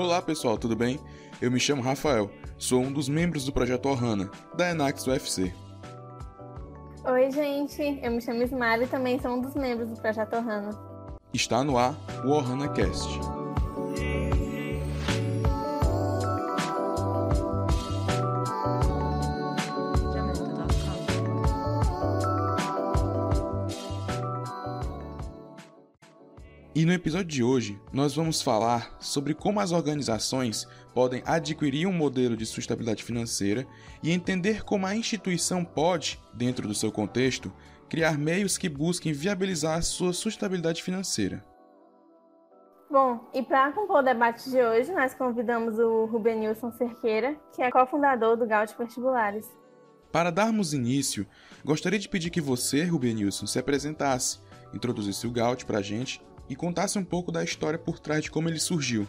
Olá pessoal, tudo bem? Eu me chamo Rafael, sou um dos membros do projeto Ohana, da Enax UFC. Oi gente, eu me chamo Ismar e também sou um dos membros do projeto Ohana. Está no ar o Ohana Cast. E no episódio de hoje, nós vamos falar sobre como as organizações podem adquirir um modelo de sustentabilidade financeira e entender como a instituição pode, dentro do seu contexto, criar meios que busquem viabilizar a sua sustentabilidade financeira. Bom, e para compor o debate de hoje, nós convidamos o Rubenilson Cerqueira, que é cofundador do Gaut Vestibulares. Para darmos início, gostaria de pedir que você, Rubenilson, se apresentasse, introduzisse o Gaut para a gente e contasse um pouco da história por trás de como ele surgiu.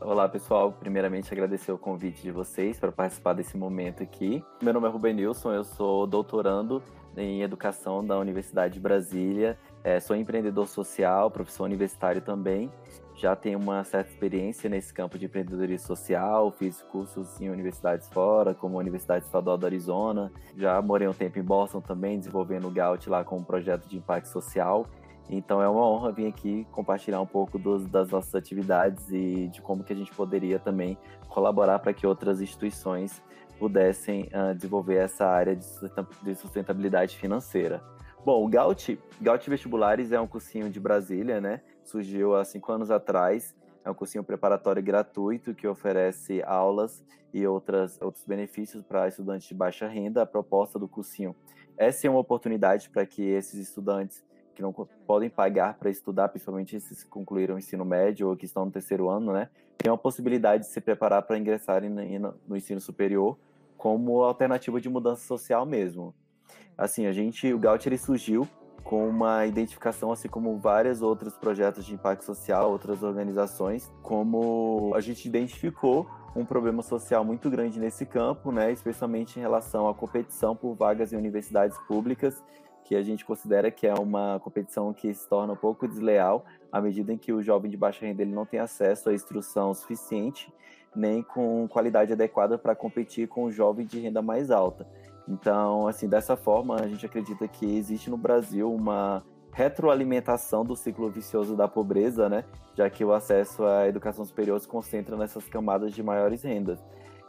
Olá pessoal, primeiramente agradecer o convite de vocês para participar desse momento aqui. Meu nome é Ruben Nilson, eu sou doutorando em educação da Universidade de Brasília, é, sou empreendedor social, professor universitário também. Já tenho uma certa experiência nesse campo de empreendedorismo social, fiz cursos em universidades fora, como a Universidade Estadual do Arizona. Já morei um tempo em Boston também, desenvolvendo o Gaut lá com um projeto de impacto social. Então é uma honra vir aqui compartilhar um pouco dos, das nossas atividades e de como que a gente poderia também colaborar para que outras instituições pudessem uh, desenvolver essa área de sustentabilidade financeira. Bom, o Gaut, Gaut Vestibulares é um cursinho de Brasília, né? Surgiu há cinco anos atrás. É um cursinho preparatório gratuito que oferece aulas e outras, outros benefícios para estudantes de baixa renda. A proposta do cursinho é ser uma oportunidade para que esses estudantes que não podem pagar para estudar, principalmente que concluíram o ensino médio ou que estão no terceiro ano, né, tem a possibilidade de se preparar para ingressarem no ensino superior como alternativa de mudança social mesmo. Assim, a gente, o Gaut ele surgiu com uma identificação, assim como vários outros projetos de impacto social, outras organizações, como a gente identificou um problema social muito grande nesse campo, né, especialmente em relação à competição por vagas em universidades públicas que a gente considera que é uma competição que se torna um pouco desleal à medida em que o jovem de baixa renda ele não tem acesso à instrução suficiente nem com qualidade adequada para competir com o jovem de renda mais alta. Então, assim, dessa forma, a gente acredita que existe no Brasil uma retroalimentação do ciclo vicioso da pobreza, né? Já que o acesso à educação superior se concentra nessas camadas de maiores rendas.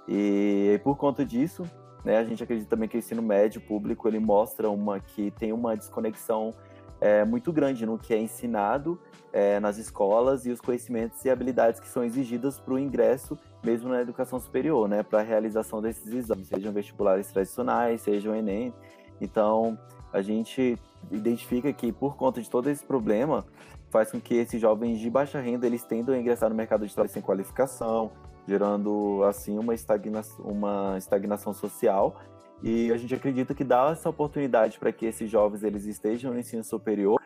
E por conta disso, né? A gente acredita também que o ensino médio público ele mostra uma que tem uma desconexão é, muito grande no que é ensinado é, nas escolas e os conhecimentos e habilidades que são exigidas para o ingresso, mesmo na educação superior, né? Para a realização desses exames, sejam vestibulares tradicionais, sejam Enem. Então, a gente identifica que por conta de todo esse problema faz com que esses jovens de baixa renda eles tendam a ingressar no mercado de trabalho sem qualificação, gerando assim uma estagnação, uma estagnação social. E a gente acredita que dá essa oportunidade para que esses jovens eles estejam no ensino superior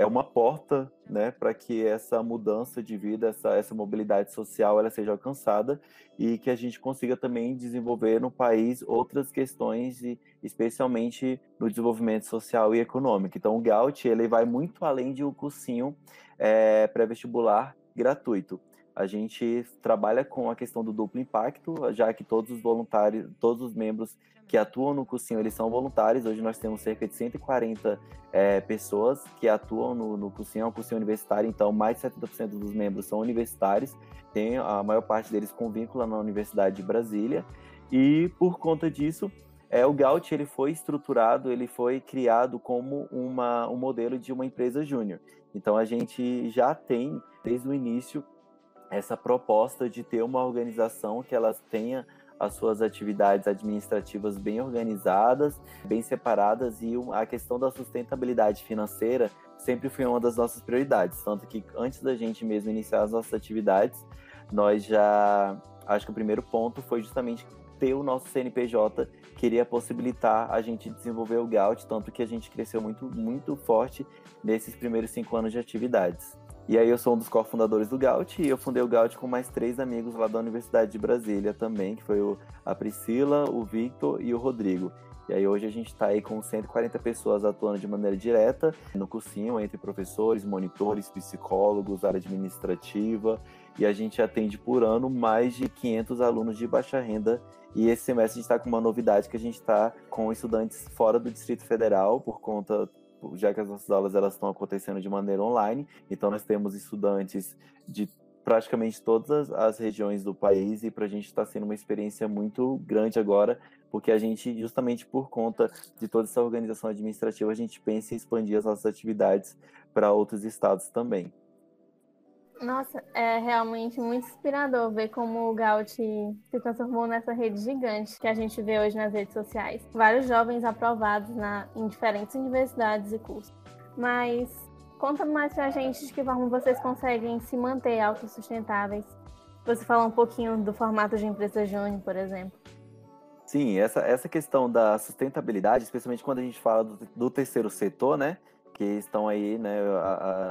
é uma porta, né, para que essa mudança de vida, essa, essa mobilidade social, ela seja alcançada e que a gente consiga também desenvolver no país outras questões, e, especialmente no desenvolvimento social e econômico. Então, o Gaut ele vai muito além de um cursinho é, pré-vestibular gratuito a gente trabalha com a questão do duplo impacto, já que todos os voluntários, todos os membros que atuam no cursinho, eles são voluntários. Hoje nós temos cerca de 140 é, pessoas que atuam no, no cursinho, é um cursinho universitário, então mais de 70% dos membros são universitários, tem a maior parte deles com vínculo na Universidade de Brasília, e por conta disso, é, o Gaut ele foi estruturado, ele foi criado como uma, um modelo de uma empresa júnior. Então a gente já tem, desde o início, essa proposta de ter uma organização que elas tenha as suas atividades administrativas bem organizadas, bem separadas e a questão da sustentabilidade financeira sempre foi uma das nossas prioridades, tanto que antes da gente mesmo iniciar as nossas atividades, nós já acho que o primeiro ponto foi justamente ter o nosso CNPJ queria possibilitar a gente desenvolver o Gaut, tanto que a gente cresceu muito muito forte nesses primeiros cinco anos de atividades. E aí eu sou um dos cofundadores do Gaut e eu fundei o Gaut com mais três amigos lá da Universidade de Brasília também, que foi o, a Priscila, o Victor e o Rodrigo. E aí hoje a gente está aí com 140 pessoas atuando de maneira direta no cursinho, entre professores, monitores, psicólogos, área administrativa, e a gente atende por ano mais de 500 alunos de baixa renda. E esse semestre a gente está com uma novidade que a gente está com estudantes fora do Distrito Federal, por conta já que as nossas aulas elas estão acontecendo de maneira online, então nós temos estudantes de praticamente todas as regiões do país e para a gente está sendo uma experiência muito grande agora, porque a gente, justamente por conta de toda essa organização administrativa, a gente pensa em expandir as nossas atividades para outros estados também. Nossa, é realmente muito inspirador ver como o Gaut se transformou nessa rede gigante que a gente vê hoje nas redes sociais. Vários jovens aprovados na, em diferentes universidades e cursos. Mas conta mais pra gente de que forma vocês conseguem se manter autossustentáveis. Você fala um pouquinho do formato de empresa júnior, por exemplo. Sim, essa, essa questão da sustentabilidade, especialmente quando a gente fala do, do terceiro setor, né? Que estão aí, né,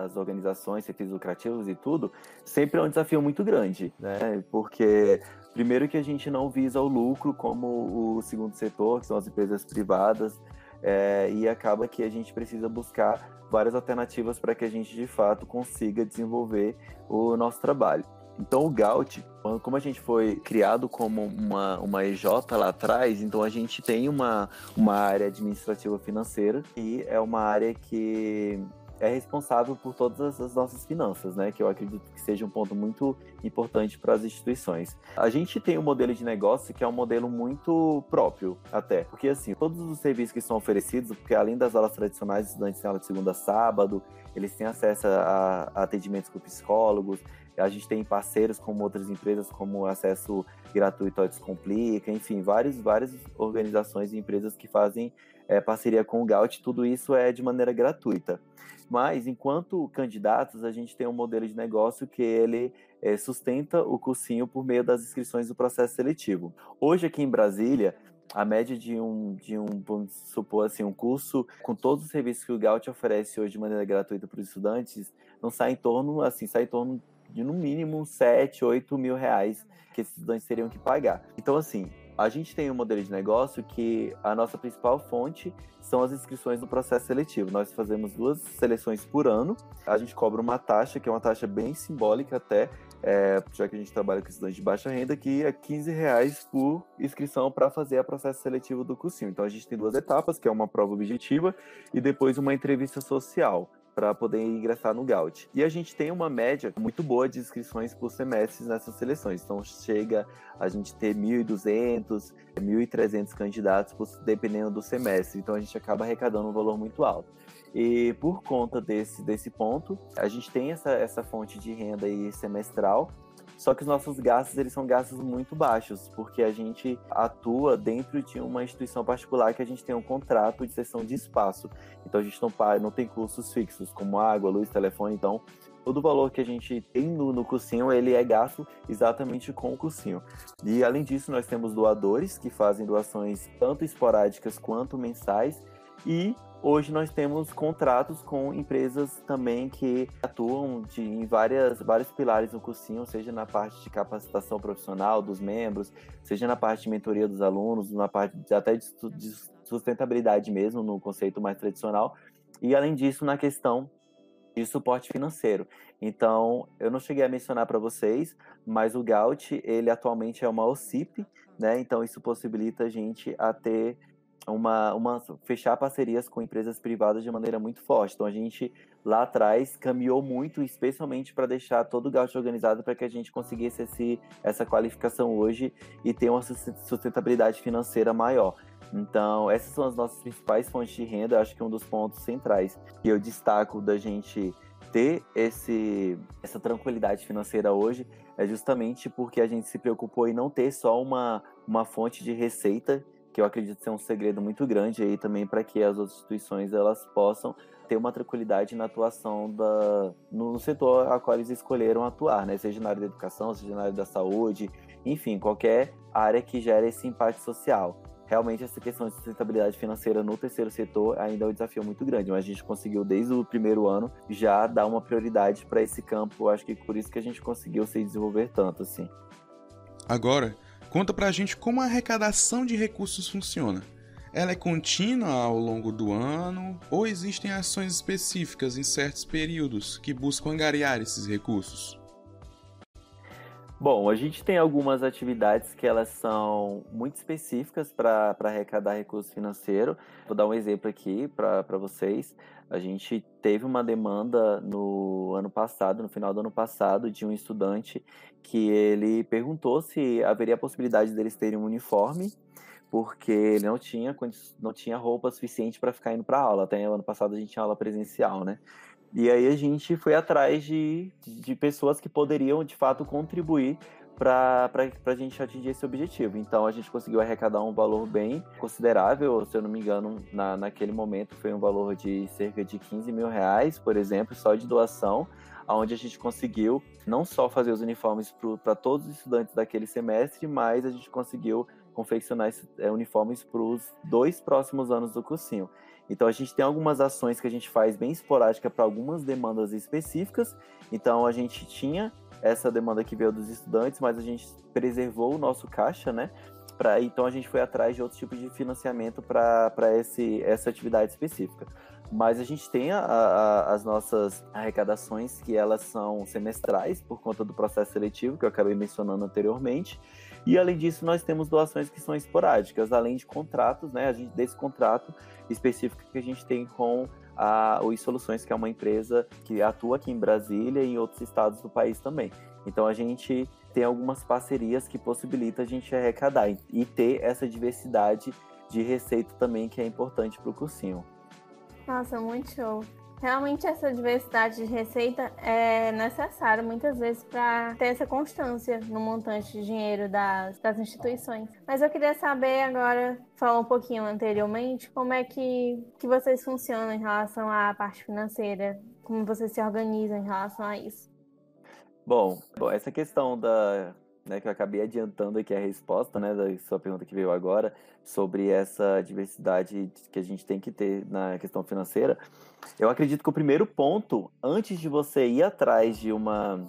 as organizações, serviços lucrativos e tudo, sempre é um desafio muito grande, né? Porque primeiro que a gente não visa o lucro como o segundo setor, que são as empresas privadas, é, e acaba que a gente precisa buscar várias alternativas para que a gente de fato consiga desenvolver o nosso trabalho. Então o Gaut, como a gente foi criado como uma, uma EJ lá atrás, então a gente tem uma, uma área administrativa financeira e é uma área que é responsável por todas as nossas finanças, né? Que eu acredito que seja um ponto muito importante para as instituições. A gente tem um modelo de negócio que é um modelo muito próprio, até. Porque, assim, todos os serviços que são oferecidos, porque além das aulas tradicionais, estudantes têm aula de segunda a sábado, eles têm acesso a, a atendimentos com psicólogos, a gente tem parceiros como outras empresas, como acesso gratuito ao Descomplica, enfim, várias, várias organizações e empresas que fazem é, parceria com o Gaut, tudo isso é de maneira gratuita. Mas, enquanto candidatos, a gente tem um modelo de negócio que ele é, sustenta o cursinho por meio das inscrições do processo seletivo. Hoje, aqui em Brasília, a média de um, de um, vamos supor assim, um curso com todos os serviços que o Gaut oferece hoje de maneira gratuita para os estudantes, não sai em torno, assim, sai em torno de no mínimo 7, 8 mil reais que esses estudantes teriam que pagar. Então, assim, a gente tem um modelo de negócio que a nossa principal fonte são as inscrições no processo seletivo. Nós fazemos duas seleções por ano. A gente cobra uma taxa, que é uma taxa bem simbólica até, é, já que a gente trabalha com estudantes de baixa renda, que é 15 reais por inscrição para fazer o processo seletivo do cursinho. Então a gente tem duas etapas, que é uma prova objetiva e depois uma entrevista social para poder ingressar no Gaut. E a gente tem uma média muito boa de inscrições por semestre nessas seleções. Então chega a gente ter 1.200, 1.300 candidatos, dependendo do semestre. Então a gente acaba arrecadando um valor muito alto. E por conta desse, desse ponto, a gente tem essa, essa fonte de renda aí semestral só que os nossos gastos, eles são gastos muito baixos, porque a gente atua dentro de uma instituição particular que a gente tem um contrato de cessão de espaço. Então a gente não, não tem custos fixos, como água, luz, telefone. Então todo o valor que a gente tem no, no cursinho, ele é gasto exatamente com o cursinho. E além disso, nós temos doadores que fazem doações tanto esporádicas quanto mensais. E Hoje nós temos contratos com empresas também que atuam de, em várias, vários pilares no cursinho, seja na parte de capacitação profissional dos membros, seja na parte de mentoria dos alunos, na parte de, até de, de sustentabilidade mesmo, no conceito mais tradicional, e além disso na questão de suporte financeiro. Então, eu não cheguei a mencionar para vocês, mas o Gaut, ele atualmente é uma OCIP, né? Então, isso possibilita a gente a ter uma, uma fechar parcerias com empresas privadas de maneira muito forte. Então a gente lá atrás caminhou muito, especialmente para deixar todo o gasto organizado para que a gente conseguisse esse, essa qualificação hoje e ter uma sustentabilidade financeira maior. Então, essas são as nossas principais fontes de renda, acho que um dos pontos centrais que eu destaco da gente ter esse, essa tranquilidade financeira hoje é justamente porque a gente se preocupou em não ter só uma, uma fonte de receita que eu acredito ser um segredo muito grande aí também para que as outras instituições elas possam ter uma tranquilidade na atuação da, no setor a qual eles escolheram atuar, né? Seja na área da educação, seja na área da saúde, enfim, qualquer área que gere esse impacto social. Realmente essa questão de sustentabilidade financeira no terceiro setor ainda é um desafio muito grande, mas a gente conseguiu desde o primeiro ano já dar uma prioridade para esse campo. Acho que por isso que a gente conseguiu se desenvolver tanto assim. Agora, Conta pra gente como a arrecadação de recursos funciona. ela é contínua ao longo do ano ou existem ações específicas em certos períodos que buscam angariar esses recursos? Bom, a gente tem algumas atividades que elas são muito específicas para arrecadar recurso financeiro. Vou dar um exemplo aqui para vocês. A gente teve uma demanda no ano passado, no final do ano passado, de um estudante que ele perguntou se haveria a possibilidade deles terem um uniforme, porque ele não tinha, não tinha roupa suficiente para ficar indo para aula. Até ano passado a gente tinha aula presencial, né? E aí a gente foi atrás de, de pessoas que poderiam, de fato, contribuir para a gente atingir esse objetivo. Então a gente conseguiu arrecadar um valor bem considerável, se eu não me engano, na, naquele momento foi um valor de cerca de 15 mil reais, por exemplo, só de doação, onde a gente conseguiu não só fazer os uniformes para todos os estudantes daquele semestre, mas a gente conseguiu confeccionar é, uniformes para os dois próximos anos do cursinho. Então a gente tem algumas ações que a gente faz bem esporádica para algumas demandas específicas. Então a gente tinha essa demanda que veio dos estudantes, mas a gente preservou o nosso caixa, né? Pra, então a gente foi atrás de outros tipos de financiamento para essa atividade específica. Mas a gente tem a, a, as nossas arrecadações que elas são semestrais por conta do processo seletivo que eu acabei mencionando anteriormente. E além disso, nós temos doações que são esporádicas, além de contratos, né? A gente desse contrato específico que a gente tem com a Oi Soluções, que é uma empresa que atua aqui em Brasília e em outros estados do país também. Então a gente tem algumas parcerias que possibilitam a gente arrecadar e ter essa diversidade de receita também que é importante para o cursinho. Nossa, muito show. Realmente essa diversidade de receita é necessária muitas vezes para ter essa constância no montante de dinheiro das, das instituições. Mas eu queria saber agora, falar um pouquinho anteriormente, como é que, que vocês funcionam em relação à parte financeira, como vocês se organizam em relação a isso. Bom, bom essa questão da né, que eu acabei adiantando aqui a resposta, né, da sua pergunta que veio agora, sobre essa diversidade que a gente tem que ter na questão financeira. Eu acredito que o primeiro ponto, antes de você ir atrás de uma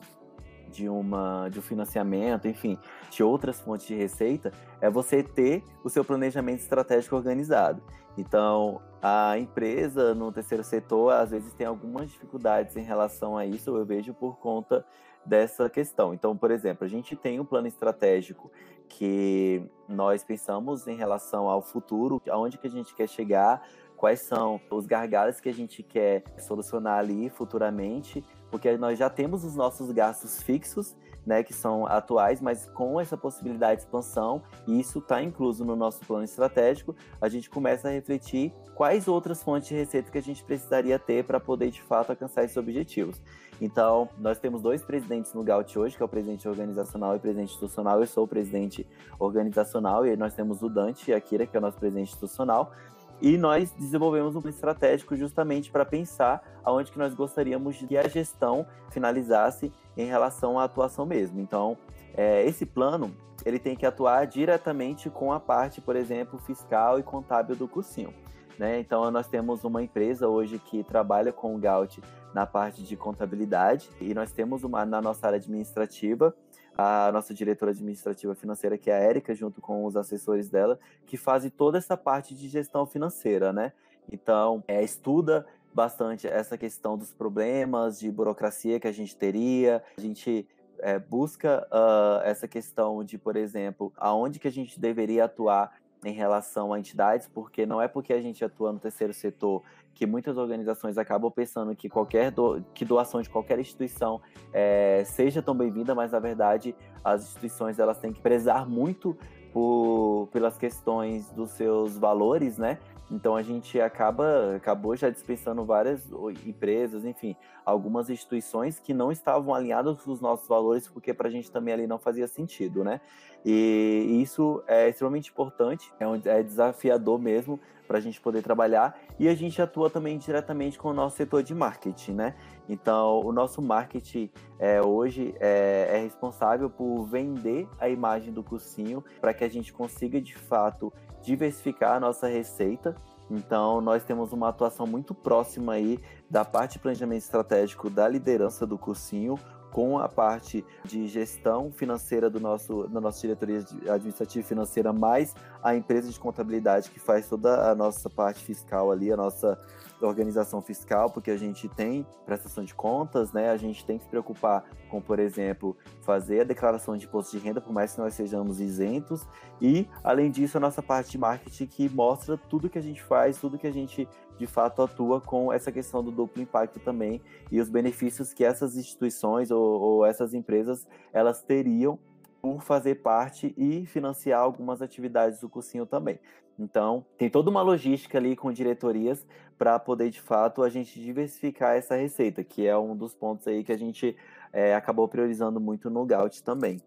de uma de um financiamento, enfim, de outras fontes de receita, é você ter o seu planejamento estratégico organizado. Então, a empresa no terceiro setor às vezes tem algumas dificuldades em relação a isso, eu vejo por conta dessa questão. Então, por exemplo, a gente tem um plano estratégico que nós pensamos em relação ao futuro, aonde que a gente quer chegar, quais são os gargalos que a gente quer solucionar ali futuramente, porque nós já temos os nossos gastos fixos, né, que são atuais, mas com essa possibilidade de expansão, e isso está incluso no nosso plano estratégico, a gente começa a refletir quais outras fontes de receita que a gente precisaria ter para poder de fato alcançar esses objetivos. Então, nós temos dois presidentes no GAUT hoje, que é o presidente organizacional e o presidente institucional. Eu sou o presidente organizacional e nós temos o Dante e a Kira, que é o nosso presidente institucional. E nós desenvolvemos um plano estratégico justamente para pensar aonde que nós gostaríamos que a gestão finalizasse em relação à atuação mesmo. Então, é, esse plano ele tem que atuar diretamente com a parte, por exemplo, fiscal e contábil do cursinho. Né? Então, nós temos uma empresa hoje que trabalha com o Gaut na parte de contabilidade e nós temos uma na nossa área administrativa a nossa diretora administrativa financeira, que é a Érica, junto com os assessores dela, que fazem toda essa parte de gestão financeira, né? Então, é, estuda bastante essa questão dos problemas de burocracia que a gente teria, a gente é, busca uh, essa questão de, por exemplo, aonde que a gente deveria atuar em relação a entidades, porque não é porque a gente atua no terceiro setor que muitas organizações acabam pensando que qualquer do, que doação de qualquer instituição é, seja tão bem-vinda, mas na verdade as instituições elas têm que prezar muito por, pelas questões dos seus valores, né? Então a gente acaba acabou já dispensando várias empresas, enfim, algumas instituições que não estavam alinhadas com os nossos valores, porque para a gente também ali não fazia sentido, né? E isso é extremamente importante, é, um, é desafiador mesmo para a gente poder trabalhar e a gente atua também diretamente com o nosso setor de marketing, né? Então, o nosso marketing é, hoje é, é responsável por vender a imagem do cursinho para que a gente consiga de fato diversificar a nossa receita. Então, nós temos uma atuação muito próxima aí da parte de planejamento estratégico da liderança do cursinho com a parte de gestão financeira do nosso, da nossa diretoria administrativa e financeira, mais a empresa de contabilidade que faz toda a nossa parte fiscal ali, a nossa organização fiscal, porque a gente tem prestação de contas, né? A gente tem que se preocupar com, por exemplo, fazer a declaração de imposto de renda, por mais que nós sejamos isentos, e além disso, a nossa parte de marketing que mostra tudo que a gente faz, tudo que a gente de fato atua com essa questão do duplo impacto também e os benefícios que essas instituições ou, ou essas empresas elas teriam por fazer parte e financiar algumas atividades do cursinho também. Então, tem toda uma logística ali com diretorias para poder, de fato, a gente diversificar essa receita, que é um dos pontos aí que a gente é, acabou priorizando muito no Gaut também.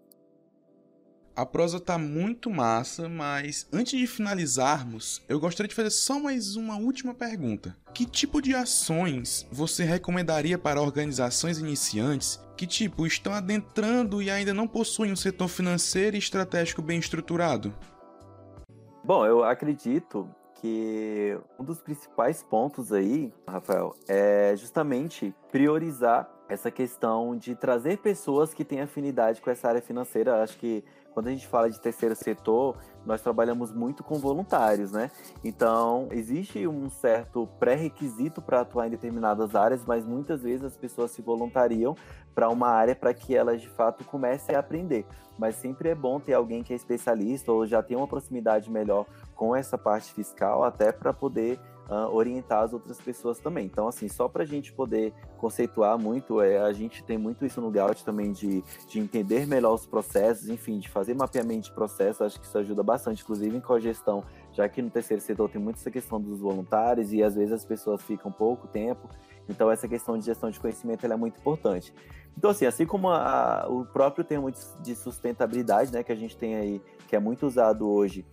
A prosa tá muito massa, mas antes de finalizarmos, eu gostaria de fazer só mais uma última pergunta. Que tipo de ações você recomendaria para organizações iniciantes que tipo estão adentrando e ainda não possuem um setor financeiro e estratégico bem estruturado? Bom, eu acredito que um dos principais pontos aí, Rafael, é justamente priorizar essa questão de trazer pessoas que têm afinidade com essa área financeira. Acho que quando a gente fala de terceiro setor, nós trabalhamos muito com voluntários, né? Então, existe um certo pré-requisito para atuar em determinadas áreas, mas muitas vezes as pessoas se voluntariam para uma área para que elas de fato comecem a aprender. Mas sempre é bom ter alguém que é especialista ou já tem uma proximidade melhor com essa parte fiscal, até para poder uh, orientar as outras pessoas também. Então, assim, só para a gente poder conceituar muito, é, a gente tem muito isso no Gaut também de, de entender melhor os processos, enfim, de fazer mapeamento de processos, acho que isso ajuda bastante, inclusive em cogestão, já que no terceiro setor tem muito essa questão dos voluntários e às vezes as pessoas ficam pouco tempo, então essa questão de gestão de conhecimento é muito importante. Então, assim, assim como a, o próprio termo de sustentabilidade, né, que a gente tem aí, que é muito usado hoje,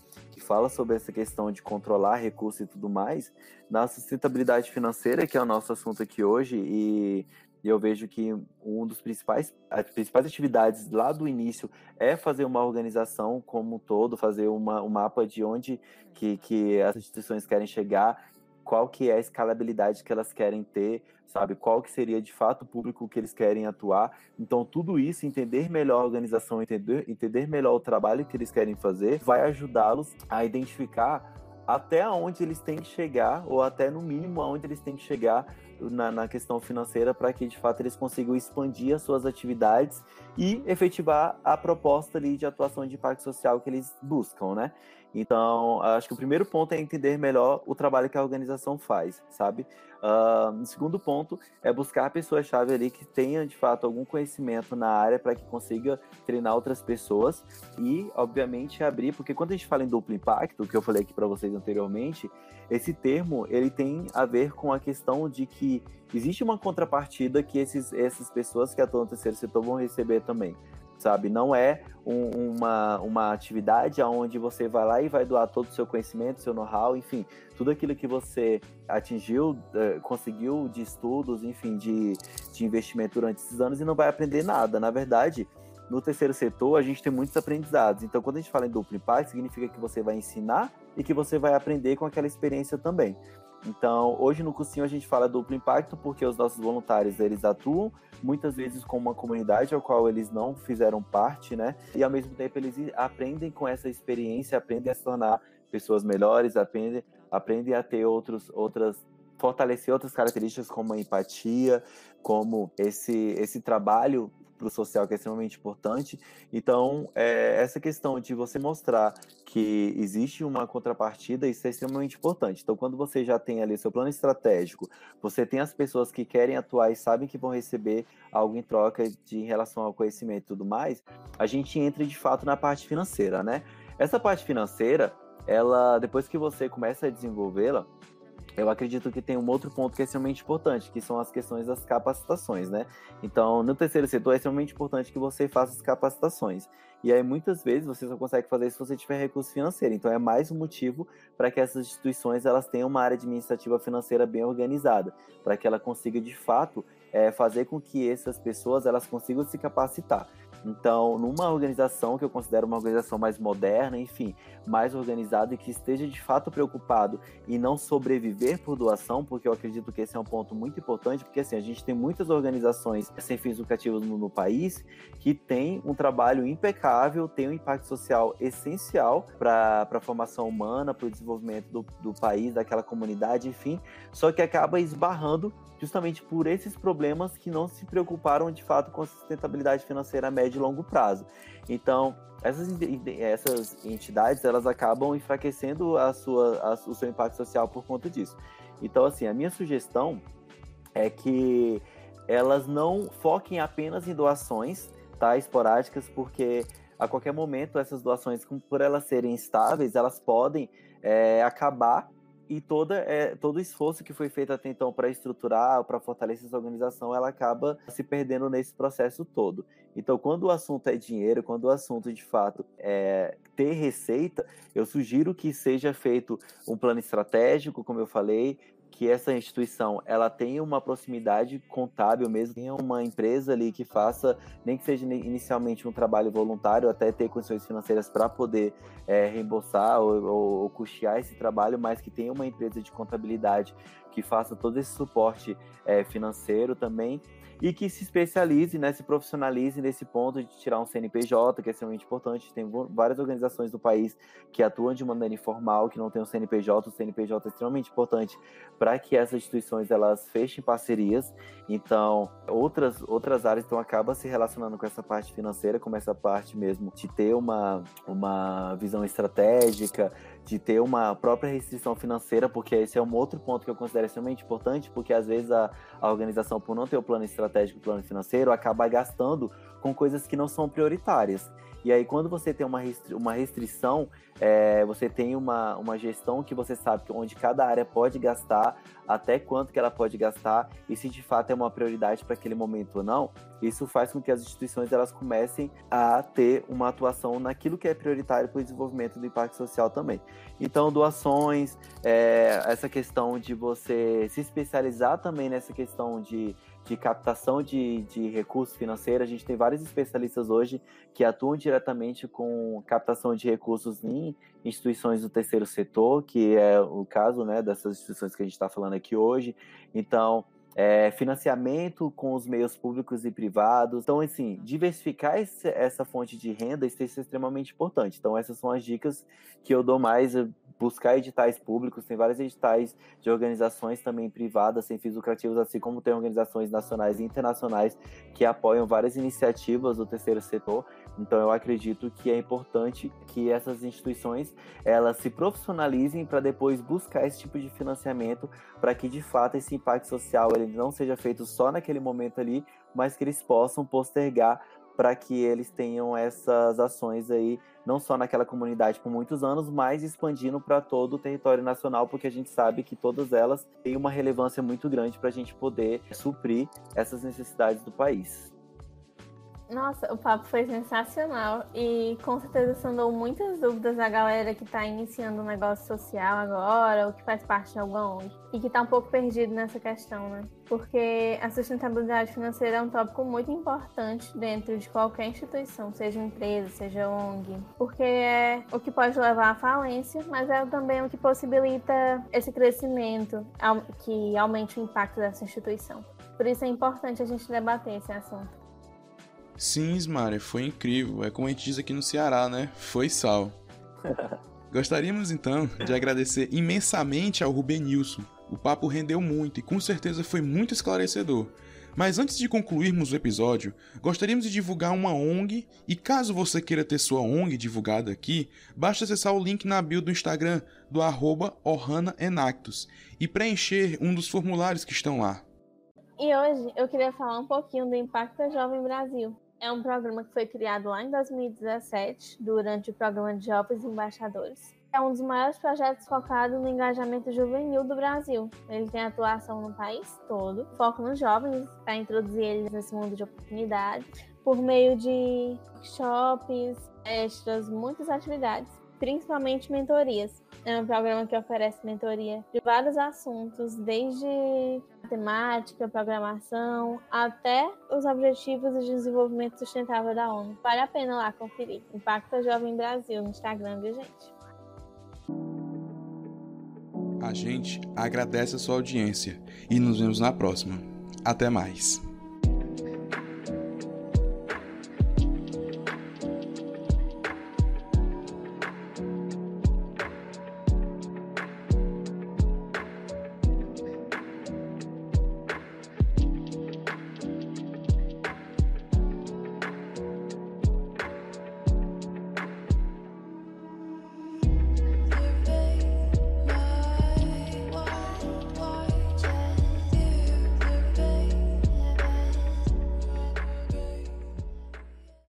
fala sobre essa questão de controlar recursos e tudo mais, na sustentabilidade financeira, que é o nosso assunto aqui hoje, e eu vejo que um dos principais, as principais atividades lá do início é fazer uma organização como um todo, fazer uma, um mapa de onde que, que as instituições querem chegar, qual que é a escalabilidade que elas querem ter, sabe? Qual que seria de fato o público que eles querem atuar. Então, tudo isso, entender melhor a organização, entender, entender melhor o trabalho que eles querem fazer, vai ajudá-los a identificar até onde eles têm que chegar, ou até no mínimo aonde eles têm que chegar na, na questão financeira, para que de fato eles consigam expandir as suas atividades e efetivar a proposta ali de atuação de impacto social que eles buscam, né? Então, acho que o primeiro ponto é entender melhor o trabalho que a organização faz, sabe? Uh, o segundo ponto é buscar a pessoa-chave ali que tenha, de fato, algum conhecimento na área para que consiga treinar outras pessoas e, obviamente, abrir, porque quando a gente fala em duplo impacto, que eu falei aqui para vocês anteriormente, esse termo, ele tem a ver com a questão de que existe uma contrapartida que esses, essas pessoas que atuam no terceiro setor vão receber também sabe? Não é um, uma, uma atividade onde você vai lá e vai doar todo o seu conhecimento, seu know-how, enfim, tudo aquilo que você atingiu, eh, conseguiu de estudos, enfim, de, de investimento durante esses anos e não vai aprender nada. Na verdade, no terceiro setor, a gente tem muitos aprendizados. Então, quando a gente fala em duplo impacto, significa que você vai ensinar e que você vai aprender com aquela experiência também. Então, hoje no cursinho a gente fala duplo impacto porque os nossos voluntários, eles atuam muitas vezes com uma comunidade ao qual eles não fizeram parte, né? E ao mesmo tempo eles aprendem com essa experiência, aprendem a se tornar pessoas melhores, aprendem, aprendem a ter outros, outras fortalecer outras características como a empatia, como esse esse trabalho para o social, que é extremamente importante. Então, é, essa questão de você mostrar que existe uma contrapartida, isso é extremamente importante. Então, quando você já tem ali seu plano estratégico, você tem as pessoas que querem atuar e sabem que vão receber algo em troca de em relação ao conhecimento e tudo mais, a gente entra de fato na parte financeira, né? Essa parte financeira, ela depois que você começa a desenvolvê-la, eu acredito que tem um outro ponto que é extremamente importante, que são as questões das capacitações, né? Então, no terceiro setor é extremamente importante que você faça as capacitações. E aí, muitas vezes, você só consegue fazer isso se você tiver recurso financeiro. Então, é mais um motivo para que essas instituições elas tenham uma área administrativa financeira bem organizada, para que ela consiga, de fato, é, fazer com que essas pessoas elas consigam se capacitar. Então, numa organização que eu considero uma organização mais moderna, enfim, mais organizada e que esteja de fato preocupado em não sobreviver por doação, porque eu acredito que esse é um ponto muito importante, porque assim, a gente tem muitas organizações sem fins lucrativos no, no país que tem um trabalho impecável, tem um impacto social essencial para a formação humana, para o desenvolvimento do, do país, daquela comunidade, enfim, só que acaba esbarrando justamente por esses problemas que não se preocuparam de fato com a sustentabilidade financeira a médio e longo prazo. Então, essas, essas entidades elas acabam enfraquecendo a sua, a, o seu impacto social por conta disso. Então, assim, a minha sugestão é que elas não foquem apenas em doações tá, esporádicas, porque a qualquer momento essas doações, por elas serem estáveis, elas podem é, acabar e toda, é, todo o esforço que foi feito até então para estruturar, para fortalecer essa organização, ela acaba se perdendo nesse processo todo. Então, quando o assunto é dinheiro, quando o assunto de fato é ter receita, eu sugiro que seja feito um plano estratégico, como eu falei, que essa instituição ela tenha uma proximidade contábil mesmo, tenha uma empresa ali que faça, nem que seja inicialmente um trabalho voluntário, até ter condições financeiras para poder é, reembolsar ou, ou, ou, custear esse trabalho, mas que tenha uma empresa de contabilidade que faça todo esse suporte é, financeiro também e que se especialize, né, se profissionalize nesse ponto de tirar um CNPJ, que é extremamente importante. Tem várias organizações do país que atuam de maneira informal, que não tem um CNPJ. O CNPJ é extremamente importante para que essas instituições elas fechem parcerias. Então, outras, outras áreas então acabam se relacionando com essa parte financeira, como essa parte mesmo de ter uma, uma visão estratégica, de ter uma própria restrição financeira, porque esse é um outro ponto que eu considero extremamente importante, porque às vezes a, a organização, por não ter o plano estratégico, o plano financeiro, acaba gastando com coisas que não são prioritárias. E aí, quando você tem uma, restri uma restrição, é, você tem uma, uma gestão que você sabe onde cada área pode gastar, até quanto que ela pode gastar, e se de fato é uma prioridade para aquele momento ou não, isso faz com que as instituições elas comecem a ter uma atuação naquilo que é prioritário para o desenvolvimento do impacto social também. Então, doações, é, essa questão de você se especializar também nessa questão de de captação de, de recursos financeiros. A gente tem vários especialistas hoje que atuam diretamente com captação de recursos em instituições do terceiro setor, que é o caso né, dessas instituições que a gente está falando aqui hoje. Então, é, financiamento com os meios públicos e privados. Então, assim, diversificar esse, essa fonte de renda isso é extremamente importante. Então, essas são as dicas que eu dou mais buscar editais públicos, tem vários editais de organizações também privadas, sem fins lucrativos, assim como tem organizações nacionais e internacionais que apoiam várias iniciativas do terceiro setor. Então eu acredito que é importante que essas instituições elas se profissionalizem para depois buscar esse tipo de financiamento para que de fato esse impacto social ele não seja feito só naquele momento ali, mas que eles possam postergar para que eles tenham essas ações aí, não só naquela comunidade por muitos anos, mas expandindo para todo o território nacional, porque a gente sabe que todas elas têm uma relevância muito grande para a gente poder suprir essas necessidades do país. Nossa, o papo foi sensacional e com certeza sanou muitas dúvidas a galera que está iniciando um negócio social agora ou que faz parte de alguma ONG e que está um pouco perdido nessa questão, né? Porque a sustentabilidade financeira é um tópico muito importante dentro de qualquer instituição, seja empresa, seja ONG, porque é o que pode levar à falência, mas é também o que possibilita esse crescimento que aumente o impacto dessa instituição. Por isso é importante a gente debater esse assunto. Sim, Ismari, foi incrível. É como a gente diz aqui no Ceará, né? Foi sal. Gostaríamos então de agradecer imensamente ao Rubenilson. O papo rendeu muito e com certeza foi muito esclarecedor. Mas antes de concluirmos o episódio, gostaríamos de divulgar uma ONG e caso você queira ter sua ONG divulgada aqui, basta acessar o link na bio do Instagram do arroba OhanaEnactus e preencher um dos formulários que estão lá. E hoje eu queria falar um pouquinho do Impacto da Jovem Brasil, é um programa que foi criado lá em 2017, durante o programa de Jovens Embaixadores. É um dos maiores projetos focados no engajamento juvenil do Brasil. Ele tem atuação no país todo, foco nos jovens para introduzir eles nesse mundo de oportunidade, por meio de workshops, extras, muitas atividades, principalmente mentorias. É um programa que oferece mentoria de vários assuntos, desde matemática, programação, até os Objetivos de Desenvolvimento Sustentável da ONU. Vale a pena lá conferir. Impacta Jovem Brasil no Instagram, viu, gente? A gente agradece a sua audiência e nos vemos na próxima. Até mais.